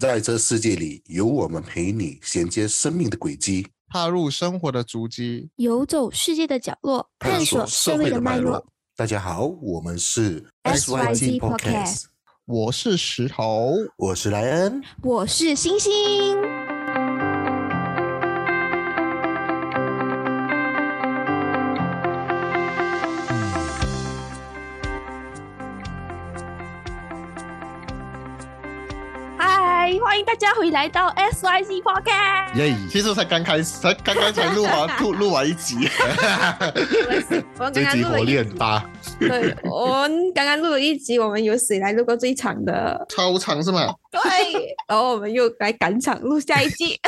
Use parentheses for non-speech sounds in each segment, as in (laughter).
在这世界里，有我们陪你衔接生命的轨迹，踏入生活的足迹，游走世界的角落，探索社会的脉络。大家好，我们是 SYG Podcast，我是石头，我是莱恩，我是星星。欢迎大家回来到 S Y C Podcast。耶，其实才刚开始，才刚刚才录完，(laughs) 录录完一集。我刚刚录了一大。对，我们刚刚录了一集，我们有史以来录过最长的。超长是吗？对，然后我们又来赶场录下一季。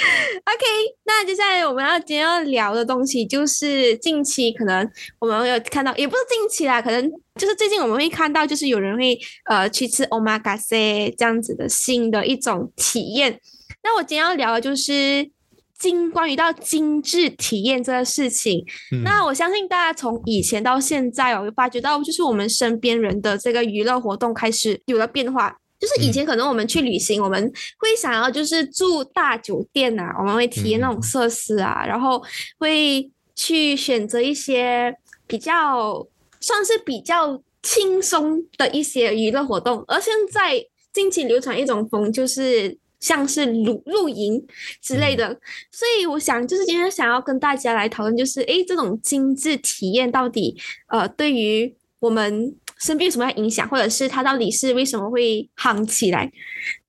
(laughs) OK，那接下来我们要今天要聊的东西，就是近期可能我们有看到，也不是近期啦，可能就是最近我们会看到，就是有人会呃去吃 Omakase 这样子的新的一种体验。那我今天要聊的就是精关于到精致体验这个事情。那我相信大家从以前到现在哦，会发觉到就是我们身边人的这个娱乐活动开始有了变化。就是以前可能我们去旅行，我们会想要就是住大酒店啊，我们会体验那种设施啊，然后会去选择一些比较算是比较轻松的一些娱乐活动。而现在近期流传一种风，就是像是露露营之类的。所以我想就是今天想要跟大家来讨论，就是诶，这种精致体验到底呃对于我们。生病什么样影响，或者是它到底是为什么会夯起来？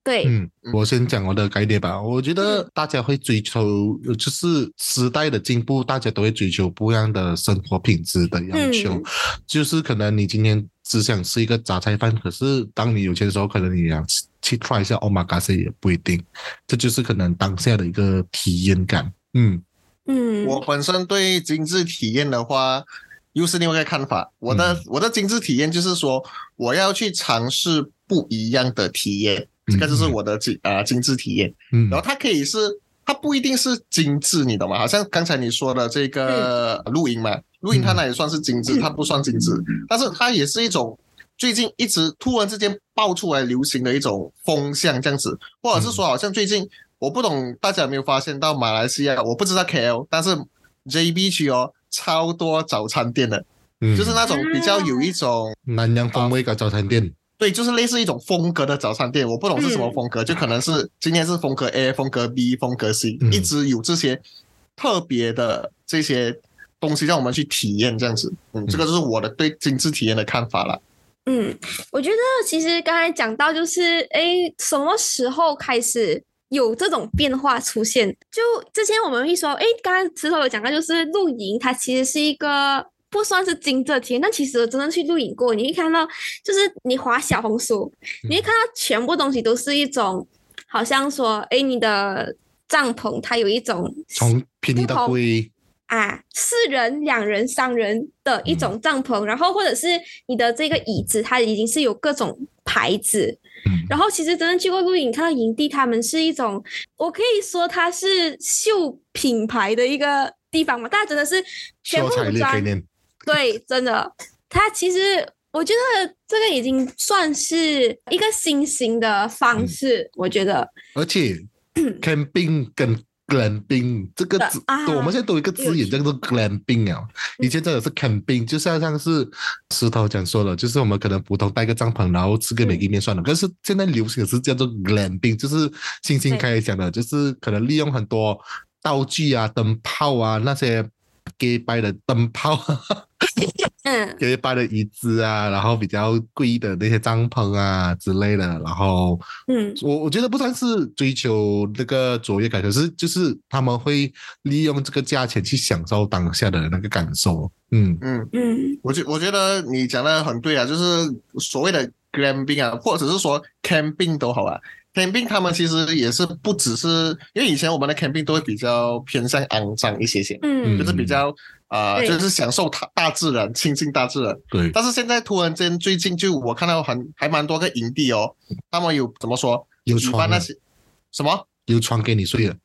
对，嗯，我先讲我的概念吧。我觉得大家会追求，就是时代的进步，大家都会追求不一样的生活品质的要求。就是可能你今天只想吃一个杂菜饭，可是当你有钱的时候，可能你想去 try 一下 omakase 也不一定。这就是可能当下的一个体验感。嗯嗯，我本身对精致体验的话。又是另外一个看法。我的我的精致体验就是说，我要去尝试不一样的体验，这个就是我的精啊精致体验。嗯，然后它可以是，它不一定是精致，你懂吗？好像刚才你说的这个露营嘛，露营它那也算是精致，它不算精致，但是它也是一种最近一直突然之间爆出来流行的一种风向这样子，或者是说，好像最近我不懂大家有没有发现到马来西亚，我不知道 KL，但是 JB 区哦。超多早餐店的，就是那种比较有一种南洋风味的早餐店。对，就是类似一种风格的早餐店，我不懂是什么风格，就可能是今天是风格 A、风格 B、风格 C，一直有这些特别的这些东西让我们去体验，这样子。嗯，这个就是我的对精致体验的看法了。嗯，我觉得其实刚才讲到就是，哎，什么时候开始？有这种变化出现，就之前我们会说，哎，刚刚石头有讲到，就是露营，它其实是一个不算是精致体验，但其实我真的去露营过，你会看到，就是你滑小红书，你会看到全部东西都是一种，好像说，哎，你的帐篷它有一种从便宜到贵啊，四人、两人、三人的一种帐篷，然后或者是你的这个椅子，它已经是有各种牌子。然后其实真正去过露营，看到营地，他们是一种，我可以说它是秀品牌的一个地方嘛。大家真的是全部装，对，真的。它其实我觉得这个已经算是一个新型的方式，我觉得。而且，(clears throat) camping 跟 glamping 这个字，我们现在都有一个字眼叫做 glamping 啊。以前真的是 camping，就像像是石头讲说了，就是我们可能普通带个帐篷，然后吃个美地面算了。可是现在流行的是叫做 glamping，就是星星开始讲的，就是可能利用很多道具啊、灯泡啊那些。给摆的灯泡，嗯，给摆的椅子啊，然后比较贵的那些帐篷啊之类的，然后，嗯，我我觉得不算是追求那个卓越感，可是就是他们会利用这个价钱去享受当下的那个感受，嗯。嗯。嗯，我觉我觉得你讲的很对啊，就是所谓的 glamping 啊，或者是说 camping 都好啊。Camping 他们其实也是不只是，因为以前我们的 camping 都会比较偏向肮脏一些些，嗯，就是比较啊，就是享受大大自然，亲近大自然。对。但是现在突然间最近就我看到很还蛮多个营地哦，他们有怎么说？有床那些什么？有床给你睡的。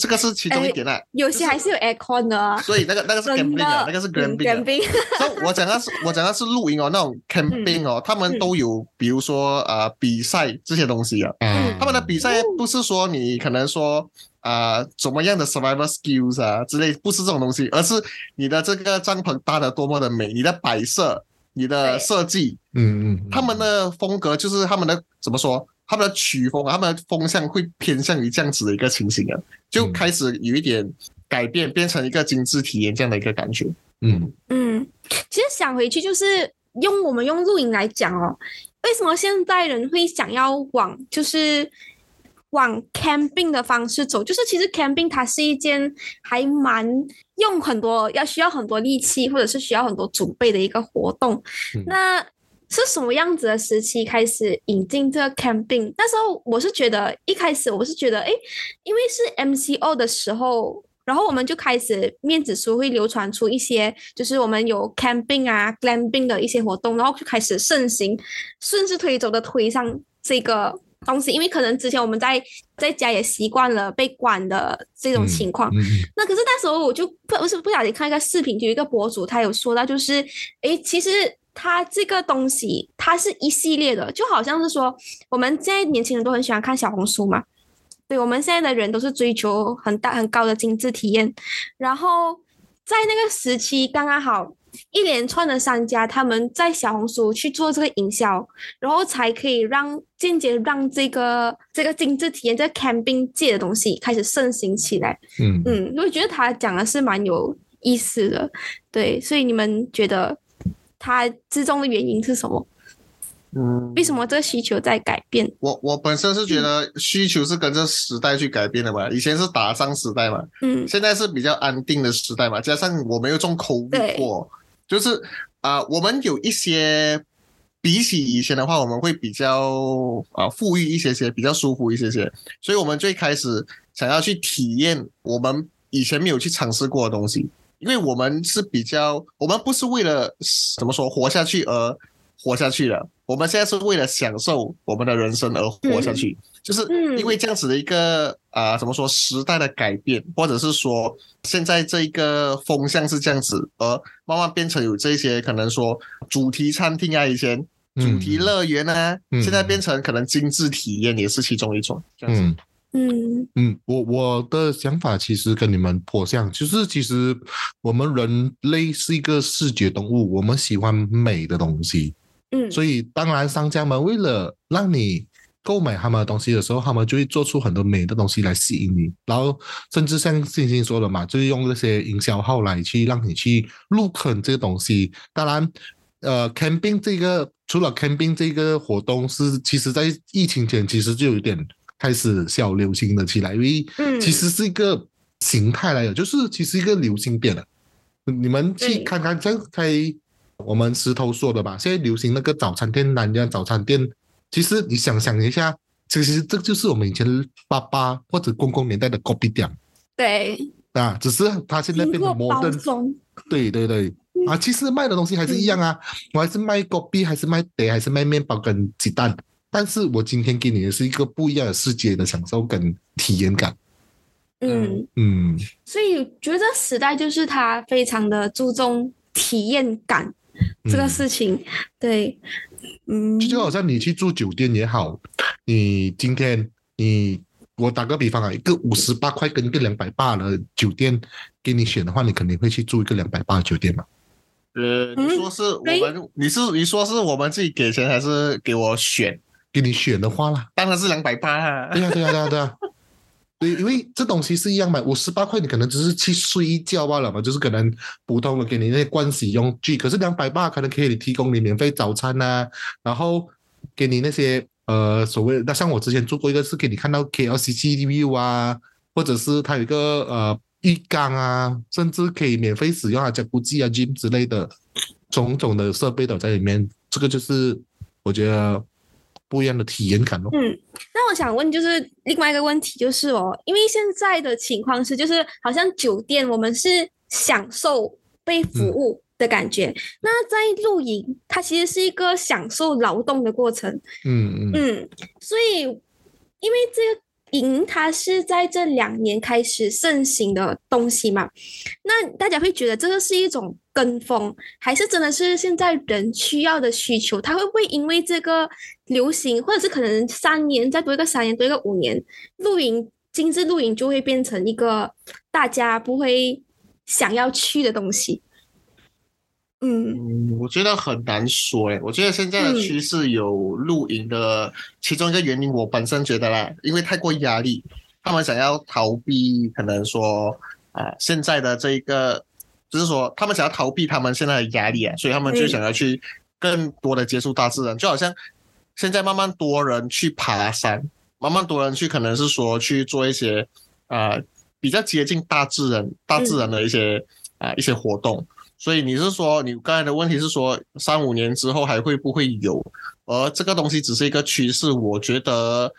这个是其中一点啦。有些还是有 aircon 的，所以那个那个是 camping 啊，那个是 camping。(laughs) 所以我讲的是我讲的是露营哦，那种 camping 哦，他们都有，比如说啊比赛这些东西啊。嗯。他们的比赛不是说你可能说啊怎么样的 survival skills 啊之类，不是这种东西，而是你的这个帐篷搭的多么的美，你的摆设、你的设计，嗯嗯，他们的风格就是他们的怎么说？他们的曲风，他们的风向会偏向于这样子的一个情形啊，就开始有一点改变，变成一个精致体验这样的一个感觉。嗯嗯，其实想回去就是用我们用露营来讲哦，为什么现在人会想要往就是往 camping 的方式走？就是其实 camping 它是一件还蛮用很多要需要很多力气，或者是需要很多准备的一个活动。那是什么样子的时期开始引进这个 camping？那时候我是觉得一开始我是觉得，哎，因为是 MCO 的时候，然后我们就开始面子书会流传出一些，就是我们有 camping 啊、glamping 的一些活动，然后就开始盛行，顺势推走的推上这个东西。因为可能之前我们在在家也习惯了被管的这种情况，那可是那时候我就不不是不小心看一个视频，就有一个博主他有说到，就是哎，其实。它这个东西，它是一系列的，就好像是说，我们现在年轻人都很喜欢看小红书嘛，对，我们现在的人都是追求很大很高的精致体验，然后在那个时期刚刚好，一连串的商家他们在小红书去做这个营销，然后才可以让间接让这个这个精致体验在 camping 界的东西开始盛行起来。嗯嗯，我觉得他讲的是蛮有意思的，对，所以你们觉得？它之中的原因是什么？嗯，为什么这个需求在改变？我我本身是觉得需求是跟着时代去改变的嘛。以前是打仗时代嘛，嗯，现在是比较安定的时代嘛。加上我没有中口过，就是啊，我们有一些比起以前的话，我们会比较啊富裕一些些，比较舒服一些些。所以我们最开始想要去体验我们以前没有去尝试过的东西。因为我们是比较，我们不是为了怎么说活下去而活下去的，我们现在是为了享受我们的人生而活下去，就是因为这样子的一个啊，怎么说时代的改变，或者是说现在这一个风向是这样子，而慢慢变成有这些可能说主题餐厅啊，以前主题乐园啊，现在变成可能精致体验也是其中一种这样子。嗯嗯，我我的想法其实跟你们颇像，就是其实我们人类是一个视觉动物，我们喜欢美的东西。嗯，所以当然商家们为了让你购买他们的东西的时候，他们就会做出很多美的东西来吸引你，然后甚至像星星说的嘛，就是用那些营销号来去让你去入坑这个东西。当然，呃，camping 这个除了 camping 这个活动是，其实在疫情前其实就有点。开始小流行了起来，因为其实是一个形态来的，就是其实一个流行变了。你们去看看，像开我们石头说的吧，现在流行那个早餐店，南家早餐店，其实你想想一下，其实这就是我们以前爸爸或者公公年代的 copy 店。对。啊，只是它现在变得摩登。对对对。啊，其实卖的东西还是一样啊，我还是卖 copy，还是卖碟，还是卖面包跟鸡蛋。但是我今天给你的是一个不一样的世界的享受跟体验感。嗯嗯，所以觉得时代就是他非常的注重体验感这个事情。对，嗯，就好像你去住酒店也好，你今天你我打个比方啊，一个五十八块跟一个两百八的酒店给你选的话，你肯定会去住一个两百八的酒店嘛。呃，你说是我们，你是你说是我们自己给钱还是给我选？给你选的话啦，当然是两百八啊！对呀，对呀，对呀，对呀，对，因为这东西是一样嘛，五十八块你可能只是去睡一觉罢了嘛，就是可能普通的给你那些盥洗用具，可是两百八可能可以提供你免费早餐呐，然后给你那些呃所谓那像我之前做过一个是给你看到 KLCC view 啊，或者是它有一个呃浴缸啊，甚至可以免费使用啊加估计啊 gym 之类的种种的设备都在里面，这个就是我觉得。不一样的体验感哦。嗯，那我想问，就是另外一个问题，就是哦，因为现在的情况是，就是好像酒店我们是享受被服务的感觉，那在露营，它其实是一个享受劳动的过程。嗯嗯嗯，所以因为这个营它是在这两年开始盛行的东西嘛？那大家会觉得这个是一种跟风，还是真的是现在人需要的需求？他会不会因为这个流行，或者是可能三年再多一个三年多一个五年，露营精致露营就会变成一个大家不会想要去的东西？嗯，我觉得很难说诶。我觉得现在的趋势有露营的其中一个原因，我本身觉得啦，因为太过压力，他们想要逃避，可能说啊，现在的这一个，就是说他们想要逃避他们现在的压力啊，所以他们就想要去更多的接触大自然，就好像现在慢慢多人去爬山，慢慢多人去可能是说去做一些啊比较接近大自然、大自然的一些啊一些活动。所以你是说，你刚才的问题是说，三五年之后还会不会有？而这个东西只是一个趋势，我觉得，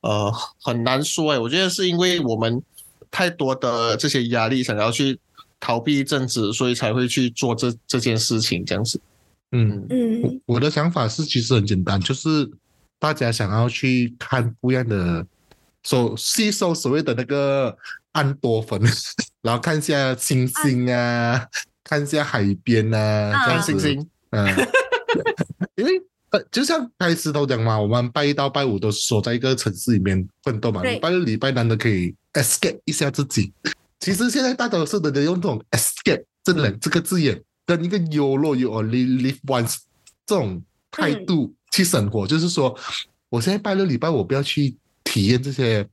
呃，很难说。哎，我觉得是因为我们太多的这些压力，想要去逃避一阵子，所以才会去做这这件事情，这样子。嗯嗯，我的想法是，其实很简单，就是大家想要去看不一样的，所吸收所谓的那个安多酚，(laughs) 然后看一下星星啊。看一下海边呐，看星星。嗯，(laughs) 因为呃，就像开始都讲嘛，我们拜一到拜五都锁在一个城市里面奋斗嘛，礼拜六、礼拜难得可以 escape 一下自己。其实现在大多数的人用这种 escape 这两这个字眼，跟一个 YOLO you only live once 这种态度去生活，就是说，我现在拜六礼拜我不要去体验这些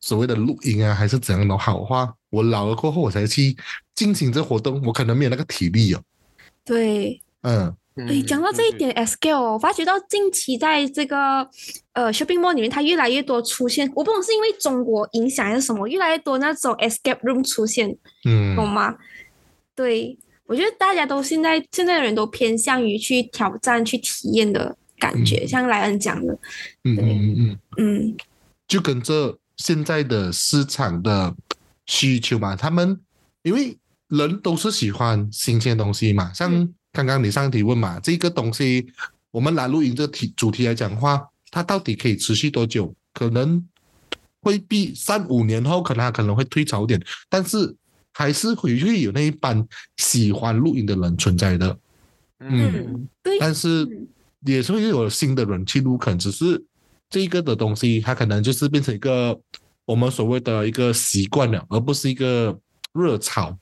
所谓的录音啊，还是怎样的好话。我老了过后，我才去进行这活动，我可能没有那个体力哦。对，嗯，对，讲到这一点，scale，我发觉到近期在这个呃 shopping mall 里面，它越来越多出现。我不懂是因为中国影响还是什么，越来越多那种 escape room 出现，嗯，懂吗？对，我觉得大家都现在现在的人都偏向于去挑战、去体验的感觉，像莱恩讲的，嗯嗯嗯嗯嗯，就跟这现在的市场的。需求嘛，他们因为人都是喜欢新鲜东西嘛。像刚刚你上提问嘛，这个东西我们拿录音这题主题来讲话，它到底可以持续多久？可能会比三五年后可能它可能会退潮点，但是还是会会有那一班喜欢录音的人存在的。嗯，对。但是也是会有新的人去入坑，只是这个的东西它可能就是变成一个。我们所谓的一个习惯了，而不是一个热潮。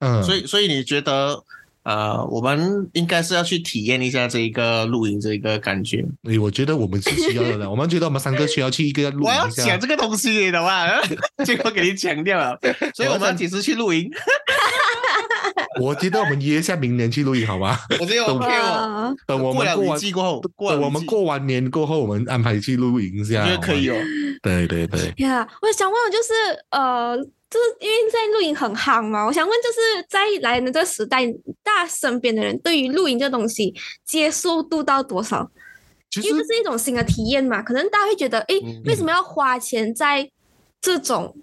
嗯，所以所以你觉得，呃，我们应该是要去体验一下这一个露营这一个感觉。诶，我觉得我们是需要的。(laughs) 我们觉得我们三个需要去一个露营。我要讲这个东西，你懂吗？(laughs) 结果给你强掉了。(laughs) 所以我们几时去露营？我觉得我们约一下明年去露营，好吧？我觉得 OK 哦。等我们过完季过后，等我们过完年过后，我们安排去露营一下。我觉得可以哦。对对对。呀，我想问的就是，呃，就是因为在露营很夯嘛，我想问，就是在来的这个时代，大家身边的人对于露营这东西接受度到多少？因为这是一种新的体验嘛，可能大家会觉得，哎，为什么要花钱在这种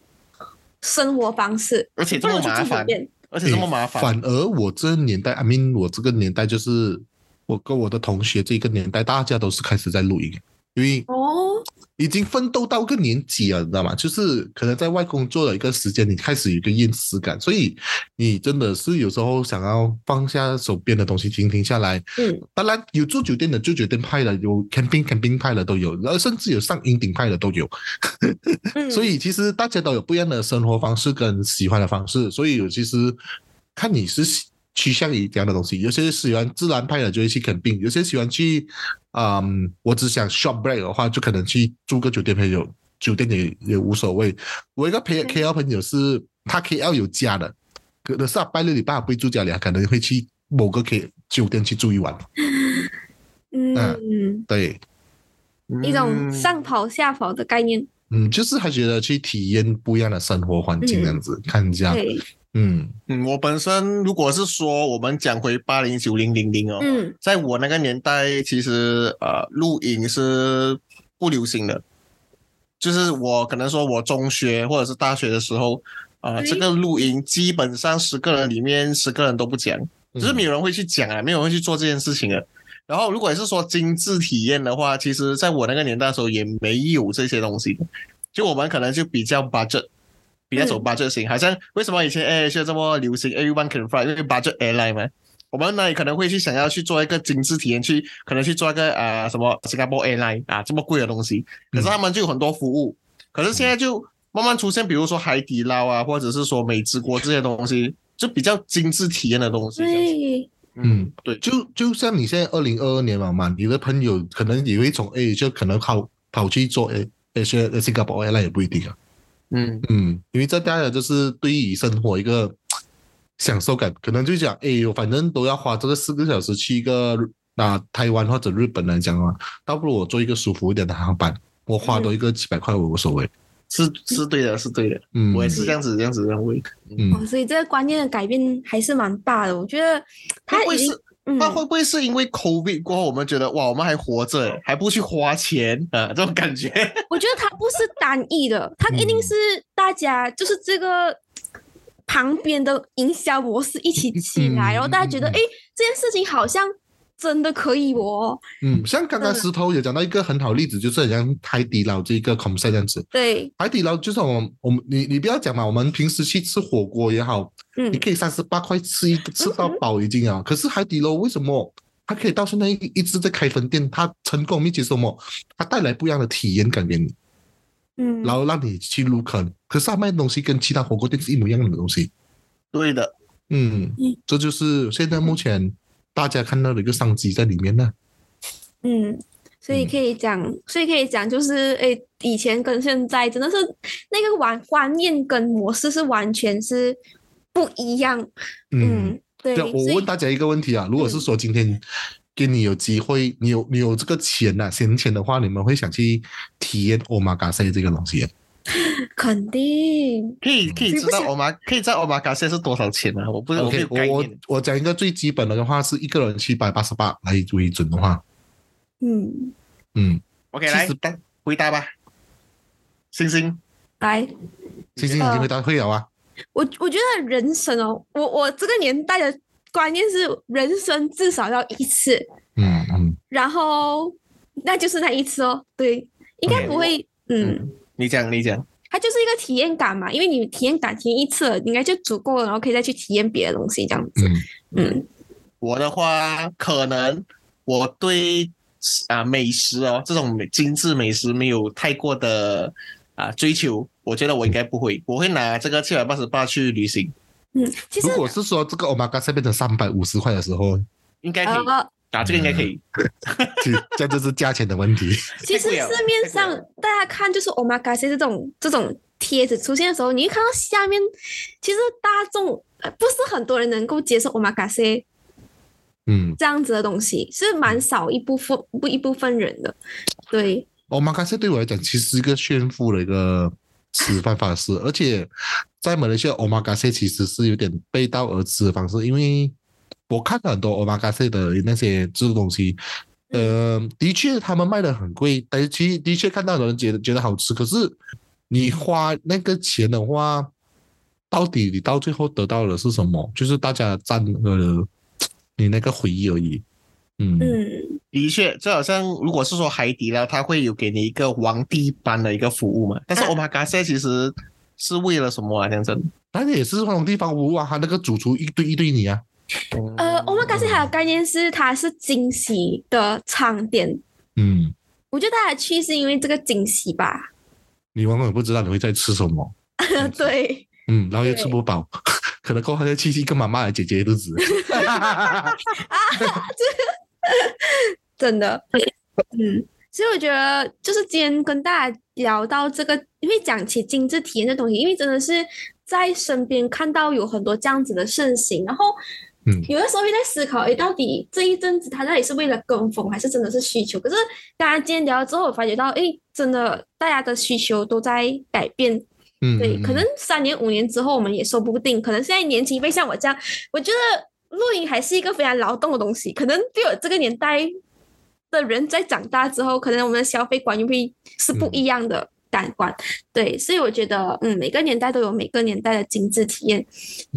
生活方式，而且这么麻烦？而且这么麻烦，反而我这年代，I mean，我这个年代就是我跟我的同学这个年代，大家都是开始在露营，因为哦。已经奋斗到个年纪了，你知道吗？就是可能在外工作了一个时间，你开始有一个厌世感，所以你真的是有时候想要放下手边的东西，停停下来。嗯，当然有住酒店的住酒店派的，有 camping camping 派的都有，然后甚至有上营顶派的都有。(laughs) 所以其实大家都有不一样的生活方式跟喜欢的方式，所以其实看你是趋向于这样的东西。有些喜欢自然派的就会去 camping，有些喜欢去。嗯，我只想 short break 的话，就可能去住个酒店，朋友酒店也也无所谓。我一个朋 K L 朋友是，他 K L 有家的，可能是拜六礼拜不会住家里，可能会去某个 K 酒店去住一晚。嗯，对，一种上跑下跑的概念。嗯，就是他觉得去体验不一样的生活环境，这样子看一下。嗯嗯，我本身如果是说我们讲回八零九零零零哦，嗯，在我那个年代，其实呃，露营是不流行的。就是我可能说我中学或者是大学的时候，啊，这个露营基本上十个人里面十个人都不讲，只是没有人会去讲啊，没有人会去做这件事情的。然后如果是说精致体验的话，其实在我那个年代的时候也没有这些东西。就我们可能就比较 budget，比较走 budget 型，好像为什么以前 AirAsia 这么流行 Everyone Can Fly，因为 budget airline 嘛。我们那里可能会去想要去做一个精致体验，去可能去做一个啊什么 Singapore Airline 啊这么贵的东西，可是他们就有很多服务，可是现在就慢慢出现，比如说海底捞啊，或者是说美之锅这些东西，就比较精致体验的东西。对，嗯，对，就就像你现在二零二二年嘛嘛，你的朋友可能也会从 A 就可能跑跑去做 A A 些 Singapore Airline 也不一定啊。嗯嗯，因为这大家就是对于生活一个享受感，可能就讲，哎呦，反正都要花这个四个小时去一个啊台湾或者日本来讲啊，倒不如我做一个舒服一点的航班，我花多一个几百块我无所谓。是是对的，是对的，嗯，我也是这样子这样子认为。嗯哦，所以这个观念的改变还是蛮大的。我觉得他已经会不会是嗯那会不会是因为 COVID 过后，我们觉得哇，我们还活着，还不去花钱啊，这种感觉？(laughs) 我觉得它不是单一的，它一定嗯是大家就是这个旁边的营销模式一起起来，嗯然后大家觉得哎、诶这件事情好像真的可以哦。嗯，像刚刚嗯石头也讲到一个很好的例子，就是很像海底捞这一个 concept 这样子。对，海底捞就是我们我们你你不要讲嘛，我们平时去吃火锅也好，嗯你可以三十八块吃一个吃到饱已经啊。可是海底捞为什么它可以到现在一一直在开分店？它成功秘诀是什么？它带来不一样的体验感给你，嗯，然后让你去入坑。可是他卖的东西跟其他火锅店是一模一样的东西。对的，嗯嗯，这就是现在目前大家看到的一个商机在里面呢。嗯，所以嗯可以讲，所以可以讲，就是诶，以前跟现在真的是那个玩观念跟模式是完全是不一样。嗯，对，对，我问大家一个问题啊，如果是说今天给你有机会，你有你有这个钱呐、闲钱的话，你们会想去体验 omakase 这个东西？肯定。可以可以知道欧玛可以知道欧玛卡现在是多少钱啊？我不是我没 OK，有概我我。我讲一个最基本的的话，是一个人七百八十八来为准的话，嗯，嗯，OK，来回答吧，星星。来，星星已经回答会了啊。我我觉得人生哦，我我这个年代的观念是人生至少要一次，嗯嗯。然后那就是那一次哦，对，应该不会，嗯，你讲你讲。它就是一个体验感嘛，因为你体验感体验一次了，应该就足够了，然后可以再去体验别的东西，这样子，嗯。嗯。我的话，可能我对啊美食哦这种美精致美食没有太过的啊追求，我觉得我应该不会，我会拿这个七百八十八去旅行，嗯，其实如果是说这个 omakase 变成三百五十块的时候，应该可以、呃，啊，这个应该可以。(laughs) 这这样就是价钱的问题。(laughs) 其实市面上大家看就是 omakase 这种这种贴子出现的时候，你一看到下面，其实大众呃不是很多人能够接受 omakase 嗯这样子的东西，是蛮少一部分不一部分人的。对，omakase 对我来讲，其实是一个炫富的一个吃饭方式，而且在马来西亚 omakase 其实是有点背道而驰的方式，因为我看了很多 omakase 的那些这种东西，呃，的确他们卖的很贵，但是其实的确看到有人觉得觉得好吃，可是你花那个钱的话，到底你到最后得到的是什么？就是大家占了你那个回忆而已。嗯嗯，的确，就好像如果是说海底捞，它会有给你一个皇帝般的一个服务嘛。但是啊 omakase 其实是为了什么啊？这样子？但也是那种地方服务啊，他那个主厨一对一对你啊。呃，omakase 它的概念是它是惊喜的场点，嗯，我觉得大家去是因为这个惊喜吧。你往往也不知道你会在吃什么，(laughs) 对，嗯，然后又吃不饱，(laughs) 可能过后再去一个妈妈来解决肚子。啊 (laughs) 真的，嗯，所以我觉得就是今天跟大家聊到这个，因为讲起精致体验这东西，因为真的是在身边看到有很多这样子的盛行，然后嗯有的时候会在思考，诶，到底这一阵子他到底是为了跟风，还是真的是需求？可是大家今天聊了之后，我发觉到，诶，真的大家的需求都在改变，嗯，对，嗯可能三年五年之后我们也说不定。可能现在年轻一辈像我这样，我觉得露营还是一个非常劳动的东西。可能对我这个年代的人在长大之后，可能我们的消费观又会是不一样的感官。对，所以我觉得，嗯，每个年代都有每个年代的精致体验。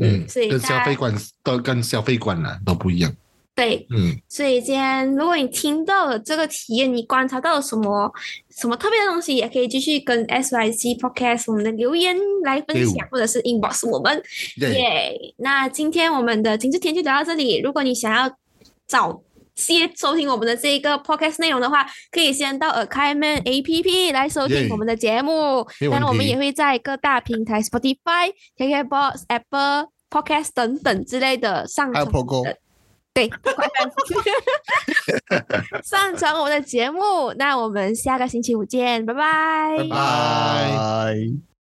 嗯，所以跟消费观都跟消费观呢都不一样。对，嗯，所以今天如果你听到了这个体验，你观察到了什么什么特别的东西，也可以继续跟 SYC Podcast 我们的留言来分享，或者是 inbox 我们。对耶！那今天我们的精致甜就聊到这里。如果你想要早些收听我们的这一个 podcast 内容的话，可以先到 a k a n APP 来收听我们的节目。当然，我们也会在各大平台 Spotify、KKBox、Apple Podcast 等等之类的上还有传。对，上传我们的节目。那我们下个星期五见，拜拜。拜拜拜。